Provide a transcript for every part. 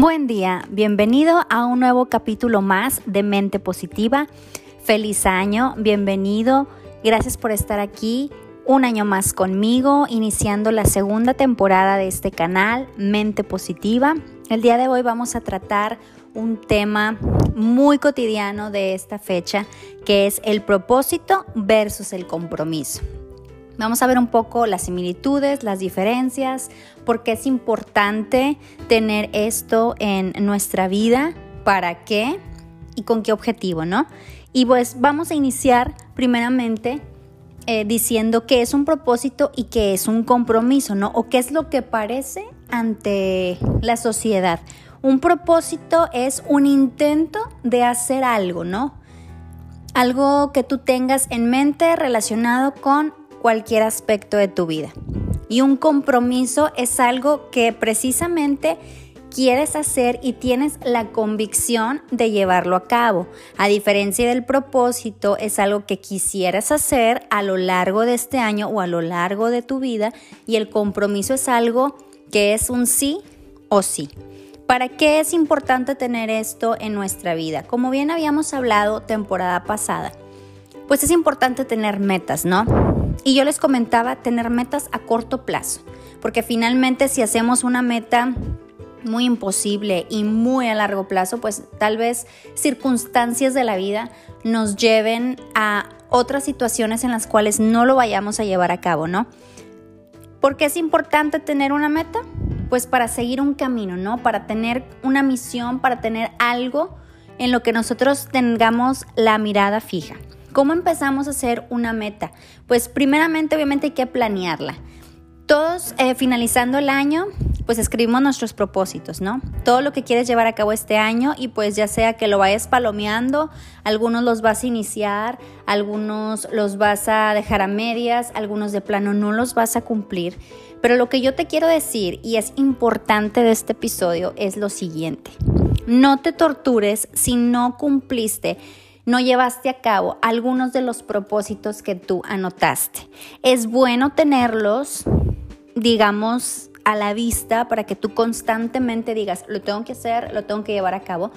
Buen día, bienvenido a un nuevo capítulo más de Mente Positiva. Feliz año, bienvenido. Gracias por estar aquí un año más conmigo, iniciando la segunda temporada de este canal, Mente Positiva. El día de hoy vamos a tratar un tema muy cotidiano de esta fecha, que es el propósito versus el compromiso. Vamos a ver un poco las similitudes, las diferencias, por qué es importante tener esto en nuestra vida, para qué y con qué objetivo, ¿no? Y pues vamos a iniciar primeramente eh, diciendo qué es un propósito y qué es un compromiso, ¿no? O qué es lo que parece ante la sociedad. Un propósito es un intento de hacer algo, ¿no? Algo que tú tengas en mente relacionado con cualquier aspecto de tu vida. Y un compromiso es algo que precisamente quieres hacer y tienes la convicción de llevarlo a cabo. A diferencia del propósito, es algo que quisieras hacer a lo largo de este año o a lo largo de tu vida y el compromiso es algo que es un sí o sí. ¿Para qué es importante tener esto en nuestra vida? Como bien habíamos hablado temporada pasada, pues es importante tener metas, ¿no? Y yo les comentaba tener metas a corto plazo, porque finalmente si hacemos una meta muy imposible y muy a largo plazo, pues tal vez circunstancias de la vida nos lleven a otras situaciones en las cuales no lo vayamos a llevar a cabo, ¿no? ¿Por qué es importante tener una meta? Pues para seguir un camino, ¿no? Para tener una misión, para tener algo en lo que nosotros tengamos la mirada fija. ¿Cómo empezamos a hacer una meta? Pues primeramente obviamente hay que planearla. Todos eh, finalizando el año, pues escribimos nuestros propósitos, ¿no? Todo lo que quieres llevar a cabo este año y pues ya sea que lo vayas palomeando, algunos los vas a iniciar, algunos los vas a dejar a medias, algunos de plano no los vas a cumplir. Pero lo que yo te quiero decir y es importante de este episodio es lo siguiente. No te tortures si no cumpliste no llevaste a cabo algunos de los propósitos que tú anotaste. Es bueno tenerlos, digamos, a la vista para que tú constantemente digas, lo tengo que hacer, lo tengo que llevar a cabo.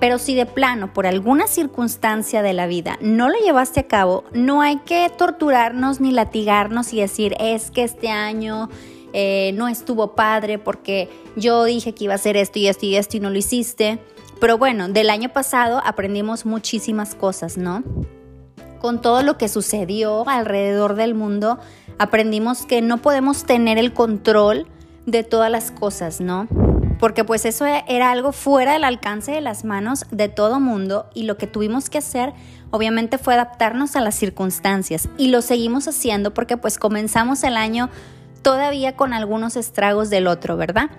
Pero si de plano, por alguna circunstancia de la vida, no lo llevaste a cabo, no hay que torturarnos ni latigarnos y decir, es que este año eh, no estuvo padre porque yo dije que iba a hacer esto y esto y esto y no lo hiciste. Pero bueno, del año pasado aprendimos muchísimas cosas, ¿no? Con todo lo que sucedió alrededor del mundo, aprendimos que no podemos tener el control de todas las cosas, ¿no? Porque pues eso era algo fuera del alcance de las manos de todo mundo y lo que tuvimos que hacer obviamente fue adaptarnos a las circunstancias y lo seguimos haciendo porque pues comenzamos el año todavía con algunos estragos del otro, ¿verdad?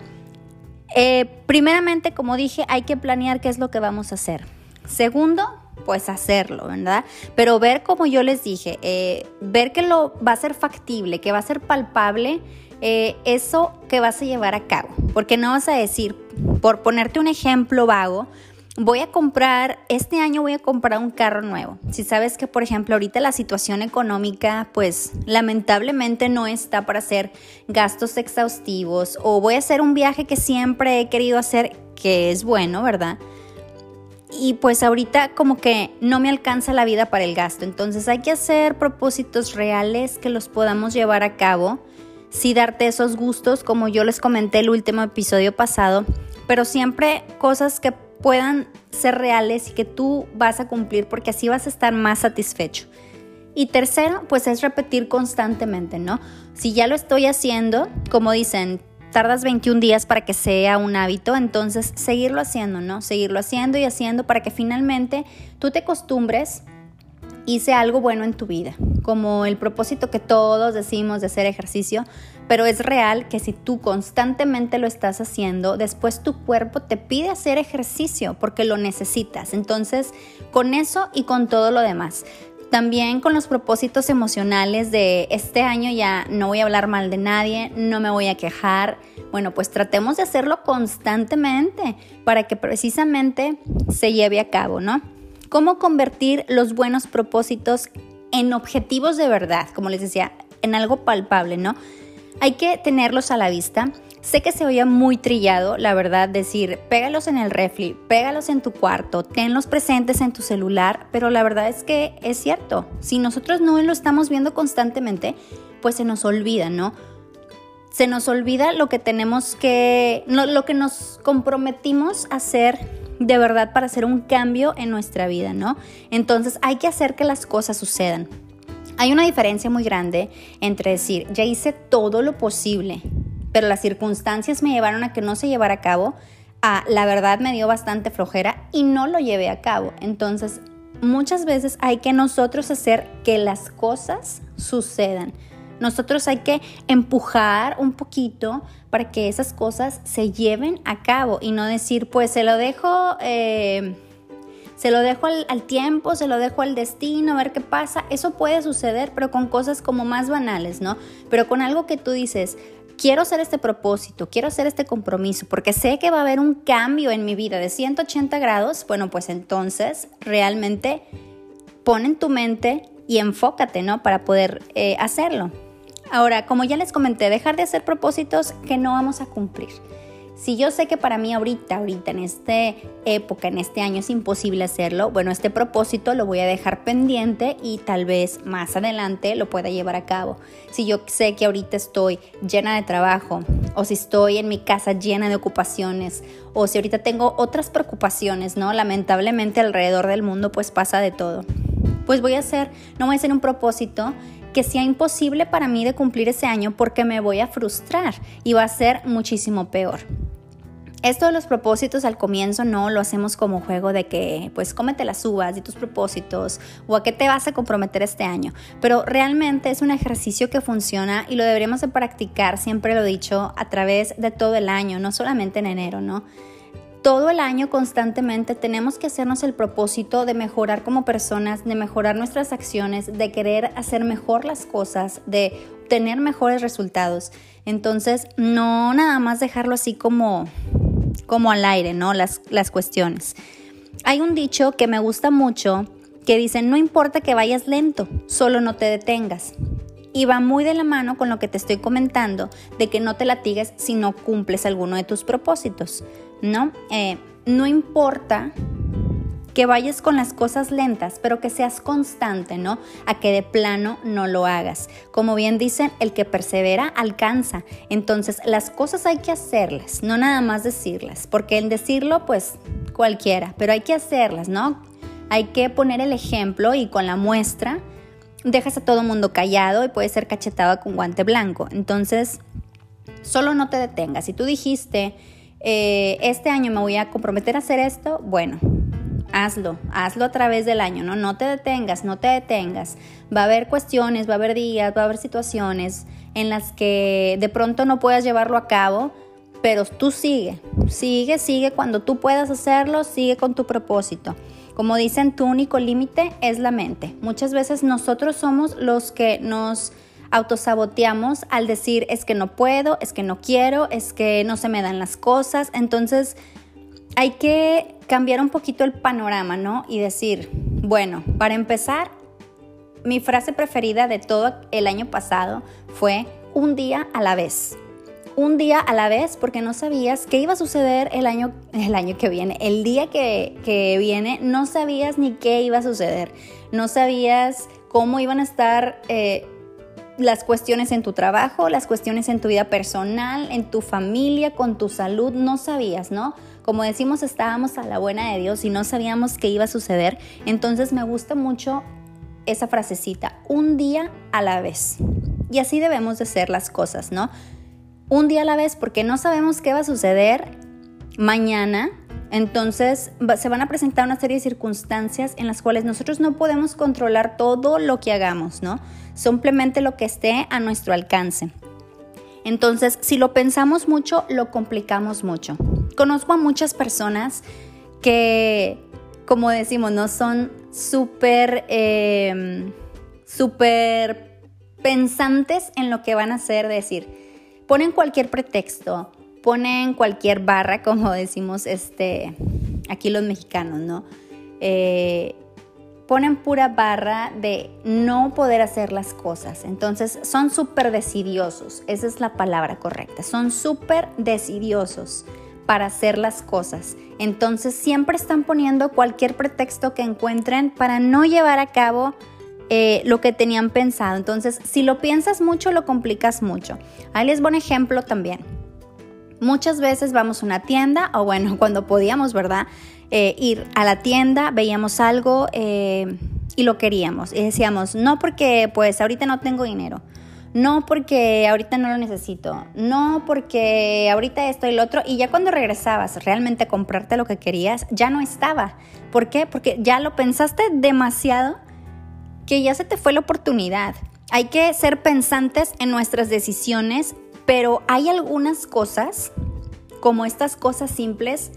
Eh, primeramente, como dije, hay que planear qué es lo que vamos a hacer. Segundo, pues hacerlo, ¿verdad? Pero ver, como yo les dije, eh, ver que lo va a ser factible, que va a ser palpable, eh, eso que vas a llevar a cabo. Porque no vas a decir, por ponerte un ejemplo vago, voy a comprar, este año voy a comprar un carro nuevo. Si sabes que, por ejemplo, ahorita la situación económica, pues lamentablemente no está para hacer gastos exhaustivos o voy a hacer un viaje que siempre he querido hacer, que es bueno, ¿verdad? Y pues ahorita como que no me alcanza la vida para el gasto. Entonces hay que hacer propósitos reales que los podamos llevar a cabo. Sí darte esos gustos, como yo les comenté el último episodio pasado, pero siempre cosas que puedan ser reales y que tú vas a cumplir porque así vas a estar más satisfecho. Y tercero, pues es repetir constantemente, ¿no? Si ya lo estoy haciendo, como dicen, tardas 21 días para que sea un hábito, entonces seguirlo haciendo, ¿no? Seguirlo haciendo y haciendo para que finalmente tú te acostumbres sea algo bueno en tu vida, como el propósito que todos decimos de hacer ejercicio, pero es real que si tú constantemente lo estás haciendo, después tu cuerpo te pide hacer ejercicio porque lo necesitas. Entonces, con eso y con todo lo demás. También con los propósitos emocionales de este año ya no voy a hablar mal de nadie, no me voy a quejar. Bueno, pues tratemos de hacerlo constantemente para que precisamente se lleve a cabo, ¿no? ¿Cómo convertir los buenos propósitos en objetivos de verdad? Como les decía, en algo palpable, ¿no? Hay que tenerlos a la vista. Sé que se oye muy trillado, la verdad, decir, pégalos en el refri, pégalos en tu cuarto, tenlos presentes en tu celular, pero la verdad es que es cierto. Si nosotros no lo estamos viendo constantemente, pues se nos olvida, ¿no? Se nos olvida lo que tenemos que, lo que nos comprometimos a hacer de verdad para hacer un cambio en nuestra vida, ¿no? Entonces hay que hacer que las cosas sucedan. Hay una diferencia muy grande entre decir, ya hice todo lo posible, pero las circunstancias me llevaron a que no se llevara a cabo, a la verdad me dio bastante flojera y no lo llevé a cabo. Entonces, muchas veces hay que nosotros hacer que las cosas sucedan. Nosotros hay que empujar un poquito para que esas cosas se lleven a cabo y no decir, pues se lo dejo, eh, se lo dejo al, tiempo, se lo dejo al destino, a ver qué pasa. Eso puede suceder, pero con cosas como más banales, ¿no? Pero con algo que tú dices, quiero hacer este propósito, quiero hacer este compromiso, porque sé que va a haber un cambio en mi vida de 180 grados, bueno, pues entonces realmente pon en tu mente y enfócate, ¿no? Para poder eh, hacerlo. Ahora, como ya les comenté, dejar de hacer propósitos que no vamos a cumplir. Si yo sé que para mí ahorita, ahorita en esta época, en este año es imposible hacerlo, bueno, este propósito lo voy a dejar pendiente y tal vez más adelante lo pueda llevar a cabo. Si yo sé que ahorita estoy llena de trabajo o si estoy en mi casa llena de ocupaciones o si ahorita tengo otras preocupaciones, ¿no? Lamentablemente alrededor del mundo pues pasa de todo. Pues voy a hacer, no voy a hacer un propósito que sea imposible para mí de cumplir ese año porque me voy a frustrar y va a ser muchísimo peor. Esto de los propósitos al comienzo no lo hacemos como juego de que pues cómete las uvas y tus propósitos o a qué te vas a comprometer este año, pero realmente es un ejercicio que funciona y lo deberíamos de practicar, siempre lo he dicho, a través de todo el año, no solamente en enero, ¿no? Todo el año constantemente tenemos que hacernos el propósito de mejorar como personas, de mejorar nuestras acciones, de querer hacer mejor las cosas, de tener mejores resultados. Entonces, no nada más dejarlo así como, como al aire, ¿no? Las, las cuestiones. Hay un dicho que me gusta mucho que dice, no importa que vayas lento, solo no te detengas. Y va muy de la mano con lo que te estoy comentando, de que no te latigues si no cumples alguno de tus propósitos. ¿No? Eh, no importa que vayas con las cosas lentas, pero que seas constante, ¿no? A que de plano no lo hagas. Como bien dicen, el que persevera alcanza. Entonces, las cosas hay que hacerlas, no nada más decirlas, porque el decirlo, pues cualquiera, pero hay que hacerlas, ¿no? Hay que poner el ejemplo y con la muestra dejas a todo mundo callado y puede ser cachetado con guante blanco. Entonces, solo no te detengas. Si tú dijiste, eh, este año me voy a comprometer a hacer esto, bueno, hazlo, hazlo a través del año, ¿no? No te detengas, no te detengas. Va a haber cuestiones, va a haber días, va a haber situaciones en las que de pronto no puedas llevarlo a cabo, pero tú sigue, sigue, sigue cuando tú puedas hacerlo, sigue con tu propósito. Como dicen, tu único límite es la mente. Muchas veces nosotros somos los que nos autosaboteamos al decir es que no puedo, es que no quiero, es que no se me dan las cosas. Entonces hay que cambiar un poquito el panorama, ¿no? Y decir, bueno, para empezar, mi frase preferida de todo el año pasado fue un día a la vez. Un día a la vez porque no sabías qué iba a suceder el año, el año que viene. El día que, viene no sabías ni qué iba a suceder. No sabías cómo iban a estar... Eh, las cuestiones en tu trabajo, las cuestiones en tu vida personal, en tu familia, con tu salud, no sabías, ¿no? Como decimos, estábamos a la buena de Dios y no sabíamos qué iba a suceder. Entonces me gusta mucho esa frasecita, un día a la vez. Y así debemos de ser las cosas, ¿no? Un día a la vez porque no sabemos qué va a suceder mañana. Entonces se van a presentar una serie de circunstancias en las cuales nosotros no podemos controlar todo lo que hagamos, ¿no? simplemente lo que esté a nuestro alcance. Entonces, si lo pensamos mucho, lo complicamos mucho. Conozco a muchas personas que, como decimos, no son súper, eh, pensantes en lo que van a hacer, decir, ponen cualquier pretexto, ponen cualquier barra, como decimos este, aquí los mexicanos, ¿no? Eh, ponen pura barra de no poder hacer las cosas. Entonces son súper decidiosos, esa es la palabra correcta, son súper decidiosos para hacer las cosas. Entonces siempre están poniendo cualquier pretexto que encuentren para no llevar a cabo eh, lo que tenían pensado. Entonces, si lo piensas mucho, lo complicas mucho. Ahí les un ejemplo también. Muchas veces vamos a una tienda, o bueno, cuando podíamos, ¿verdad? Eh, ir a la tienda, veíamos algo eh, y lo queríamos. Y decíamos, no porque pues ahorita no tengo dinero. No porque ahorita no lo necesito. No porque ahorita esto y lo otro. Y ya cuando regresabas realmente a comprarte lo que querías, ya no estaba. ¿Por qué? Porque ya lo pensaste demasiado que ya se te fue la oportunidad. Hay que ser pensantes en nuestras decisiones, pero hay algunas cosas, como estas cosas simples,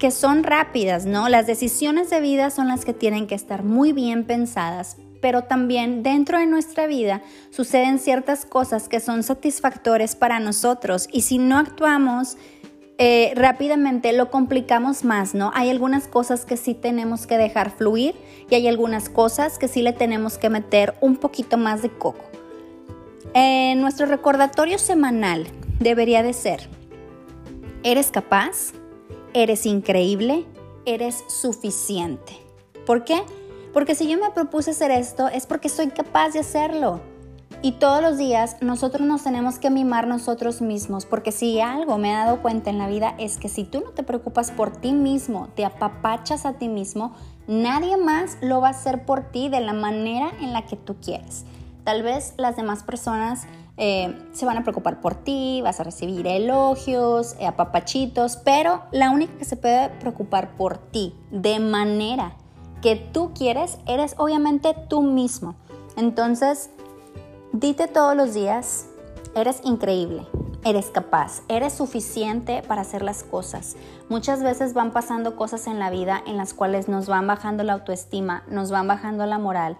que son rápidas, ¿no? Las decisiones de vida son las que tienen que estar muy bien pensadas, pero también dentro de nuestra vida suceden ciertas cosas que son satisfactorias para nosotros y si no actuamos eh, rápidamente lo complicamos más, ¿no? Hay algunas cosas que sí tenemos que dejar fluir y hay algunas cosas que sí le tenemos que meter un poquito más de coco. Nuestro recordatorio semanal debería de ser, ¿eres capaz? eres increíble, eres suficiente. ¿Por qué? Porque si yo me propuse hacer esto es porque soy capaz de hacerlo. Y todos los días nosotros nos tenemos que mimar nosotros mismos, porque si algo me he dado cuenta en la vida es que si tú no te preocupas por ti mismo, te apapachas a ti mismo, nadie más lo va a hacer por ti de la manera en la que tú quieres. Tal vez las demás personas eh, se van a preocupar por ti, vas a recibir elogios, eh, apapachitos, pero la única que se puede preocupar por ti de manera que tú quieres, eres obviamente tú mismo. Entonces, dite todos los días, eres increíble, eres capaz, eres suficiente para hacer las cosas. Muchas veces van pasando cosas en la vida en las cuales nos van bajando la autoestima, nos van bajando la moral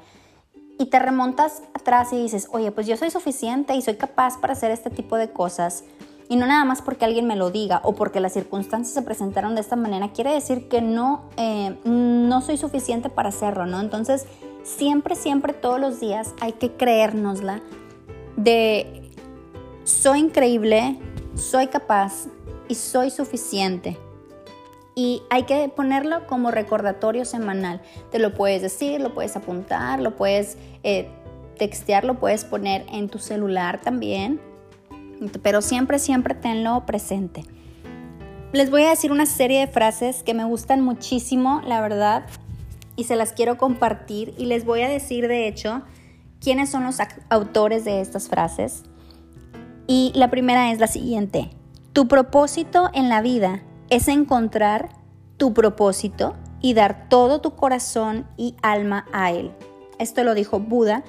y te remontas atrás y dices, oye, pues yo soy suficiente y soy capaz para hacer este tipo de cosas. Y no nada más porque alguien me lo diga o porque las circunstancias se presentaron de esta manera, quiere decir que no, eh, no soy suficiente para hacerlo, ¿no? Entonces, siempre, siempre, todos los días hay que creérnosla de soy increíble, soy capaz y soy suficiente y hay que ponerlo como recordatorio semanal. Te lo puedes decir, lo puedes apuntar, lo puedes eh, textear, lo puedes poner en tu celular también, pero siempre, siempre tenlo presente. Les voy a decir una serie de frases que me gustan muchísimo, la verdad, y se las quiero compartir y les voy a decir, de hecho, quiénes son los autores de estas frases. Y la primera es la siguiente. Tu propósito en la vida es encontrar tu propósito y dar todo tu corazón y alma a él. Esto lo dijo Buda.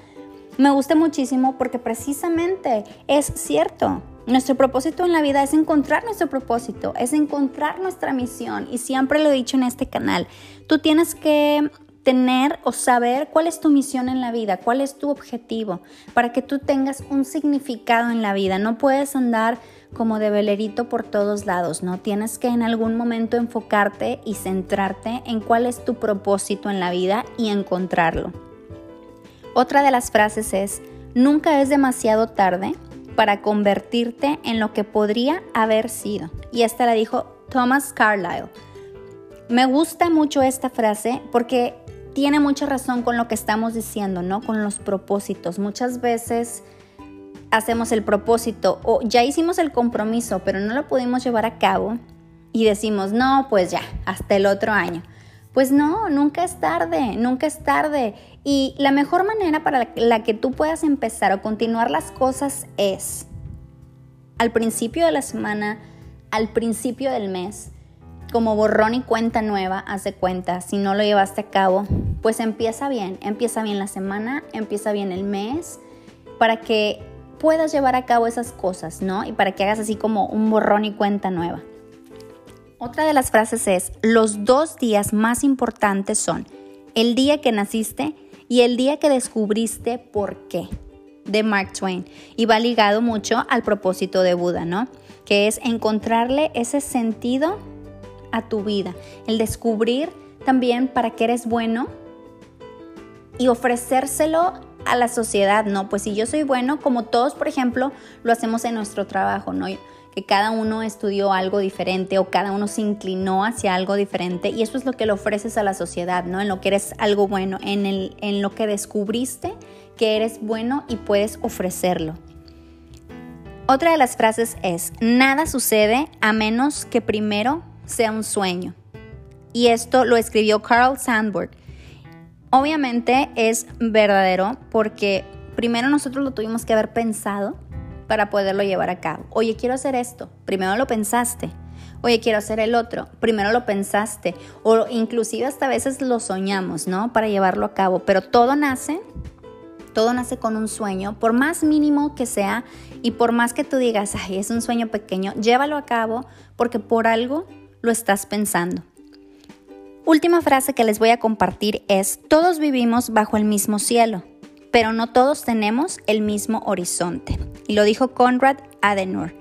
Me gusta muchísimo porque precisamente es cierto. Nuestro propósito en la vida es encontrar nuestro propósito, es encontrar nuestra misión y siempre lo he dicho en este canal. Tú tienes que tener o saber cuál es tu misión en la vida, cuál es tu objetivo, para que tú tengas un significado en la vida. No puedes andar como de velerito por todos lados, ¿no? Tienes que en algún momento enfocarte y centrarte en cuál es tu propósito en la vida y encontrarlo. Otra de las frases es, nunca es demasiado tarde para convertirte en lo que podría haber sido. Y esta la dijo Thomas Carlyle. Me gusta mucho esta frase porque tiene mucha razón con lo que estamos diciendo, ¿no? Con los propósitos. Muchas veces hacemos el propósito o ya hicimos el compromiso, pero no lo pudimos llevar a cabo y decimos, no, pues ya, hasta el otro año. Pues no, nunca es tarde, nunca es tarde. Y la mejor manera para la que tú puedas empezar o continuar las cosas es al principio de la semana, al principio del mes, como borrón y cuenta nueva, hace cuenta, si no lo llevaste a cabo, pues empieza bien, empieza bien la semana, empieza bien el mes, para que puedas llevar a cabo esas cosas, ¿no? Y para que hagas así como un borrón y cuenta nueva. Otra de las frases es, los dos días más importantes son el día que naciste y el día que descubriste por qué, de Mark Twain. Y va ligado mucho al propósito de Buda, ¿no? Que es encontrarle ese sentido a tu vida, el descubrir también para qué eres bueno y ofrecérselo a la sociedad, ¿no? Pues si yo soy bueno, como todos, por ejemplo, lo hacemos en nuestro trabajo, ¿no? Que cada uno estudió algo diferente o cada uno se inclinó hacia algo diferente y eso es lo que le ofreces a la sociedad, ¿no? En lo que eres algo bueno, en, el, en lo que descubriste que eres bueno y puedes ofrecerlo. Otra de las frases es, nada sucede a menos que primero sea un sueño. Y esto lo escribió Carl Sandburg. Obviamente es verdadero porque primero nosotros lo tuvimos que haber pensado para poderlo llevar a cabo. Oye, quiero hacer esto. Primero lo pensaste. Oye, quiero hacer el otro. Primero lo pensaste. O inclusive hasta a veces lo soñamos, ¿no? Para llevarlo a cabo. Pero todo nace todo nace con un sueño, por más mínimo que sea y por más que tú digas, ay, es un sueño pequeño, llévalo a cabo porque por algo lo estás pensando. Última frase que les voy a compartir es, todos vivimos bajo el mismo cielo, pero no todos tenemos el mismo horizonte. Y lo dijo Conrad Adenauer.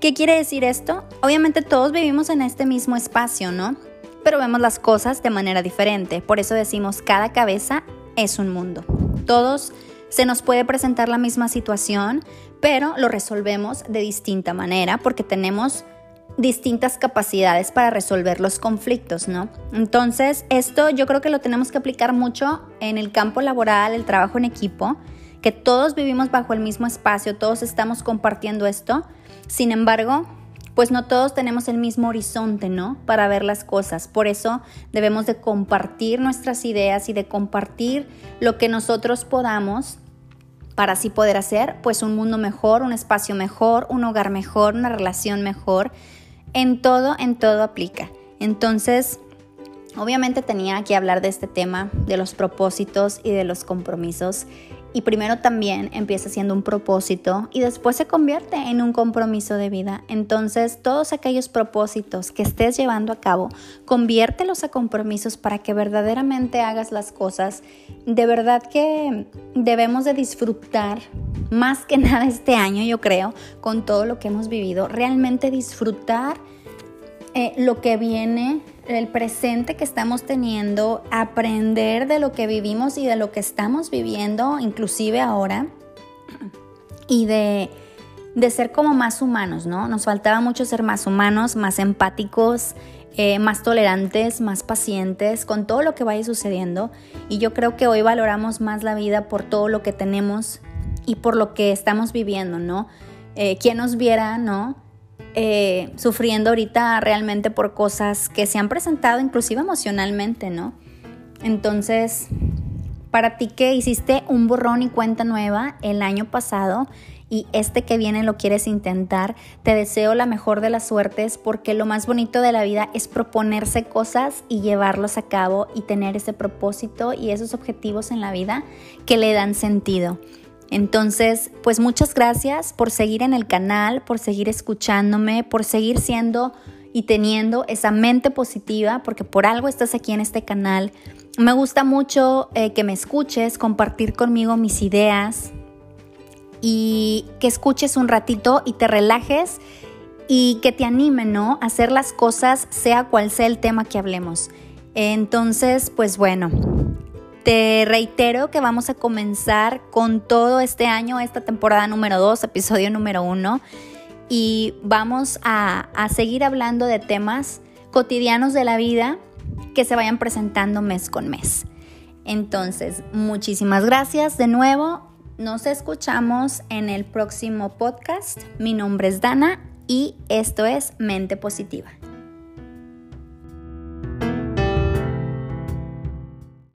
¿Qué quiere decir esto? Obviamente todos vivimos en este mismo espacio, ¿no? Pero vemos las cosas de manera diferente. Por eso decimos, cada cabeza es un mundo. Todos se nos puede presentar la misma situación, pero lo resolvemos de distinta manera porque tenemos distintas capacidades para resolver los conflictos, ¿no? Entonces, esto yo creo que lo tenemos que aplicar mucho en el campo laboral, el trabajo en equipo, que todos vivimos bajo el mismo espacio, todos estamos compartiendo esto. Sin embargo, pues no todos tenemos el mismo horizonte, ¿no? Para ver las cosas. Por eso debemos de compartir nuestras ideas y de compartir lo que nosotros podamos para así poder hacer pues un mundo mejor, un espacio mejor, un hogar mejor, una relación mejor. En todo, en todo aplica. Entonces, obviamente tenía que hablar de este tema, de los propósitos y de los compromisos y primero también empieza siendo un propósito y después se convierte en un compromiso de vida. Entonces, todos aquellos propósitos que estés llevando a cabo, conviértelos a compromisos para que verdaderamente hagas las cosas. De verdad que debemos de disfrutar más que nada este año, yo creo, con todo lo que hemos vivido, realmente disfrutar eh, lo que viene el presente que estamos teniendo, aprender de lo que vivimos y de lo que estamos viviendo, inclusive ahora, y de, ser como más humanos, ¿no? Nos faltaba mucho ser más humanos, más empáticos, eh, más tolerantes, más pacientes con todo lo que vaya sucediendo. Y yo creo que hoy valoramos más la vida por todo lo que tenemos y por lo que estamos viviendo, ¿no? Eh, quien nos viera, ¿no? Eh, sufriendo ahorita realmente por cosas que se han presentado inclusive emocionalmente, ¿no? Entonces, para ti que hiciste un borrón y cuenta nueva el año pasado y este que viene lo quieres intentar, te deseo la mejor de las suertes porque lo más bonito de la vida es proponerse cosas y llevarlos a cabo y tener ese propósito y esos objetivos en la vida que le dan sentido. Entonces, pues muchas gracias por seguir en el canal, por seguir escuchándome, por seguir siendo y teniendo esa mente positiva, porque por algo estás aquí en este canal. Me gusta mucho eh, que me escuches, compartir conmigo mis ideas y que escuches un ratito y te relajes y que te anime, ¿no? A hacer las cosas, sea cual sea el tema que hablemos. Entonces, pues bueno, te reitero que vamos a comenzar con todo este año, esta temporada número 2, episodio número 1, y vamos a, a seguir hablando de temas cotidianos de la vida que se vayan presentando mes con mes. Entonces, muchísimas gracias de nuevo. Nos escuchamos en el próximo podcast. Mi nombre es Dana y esto es Mente Positiva.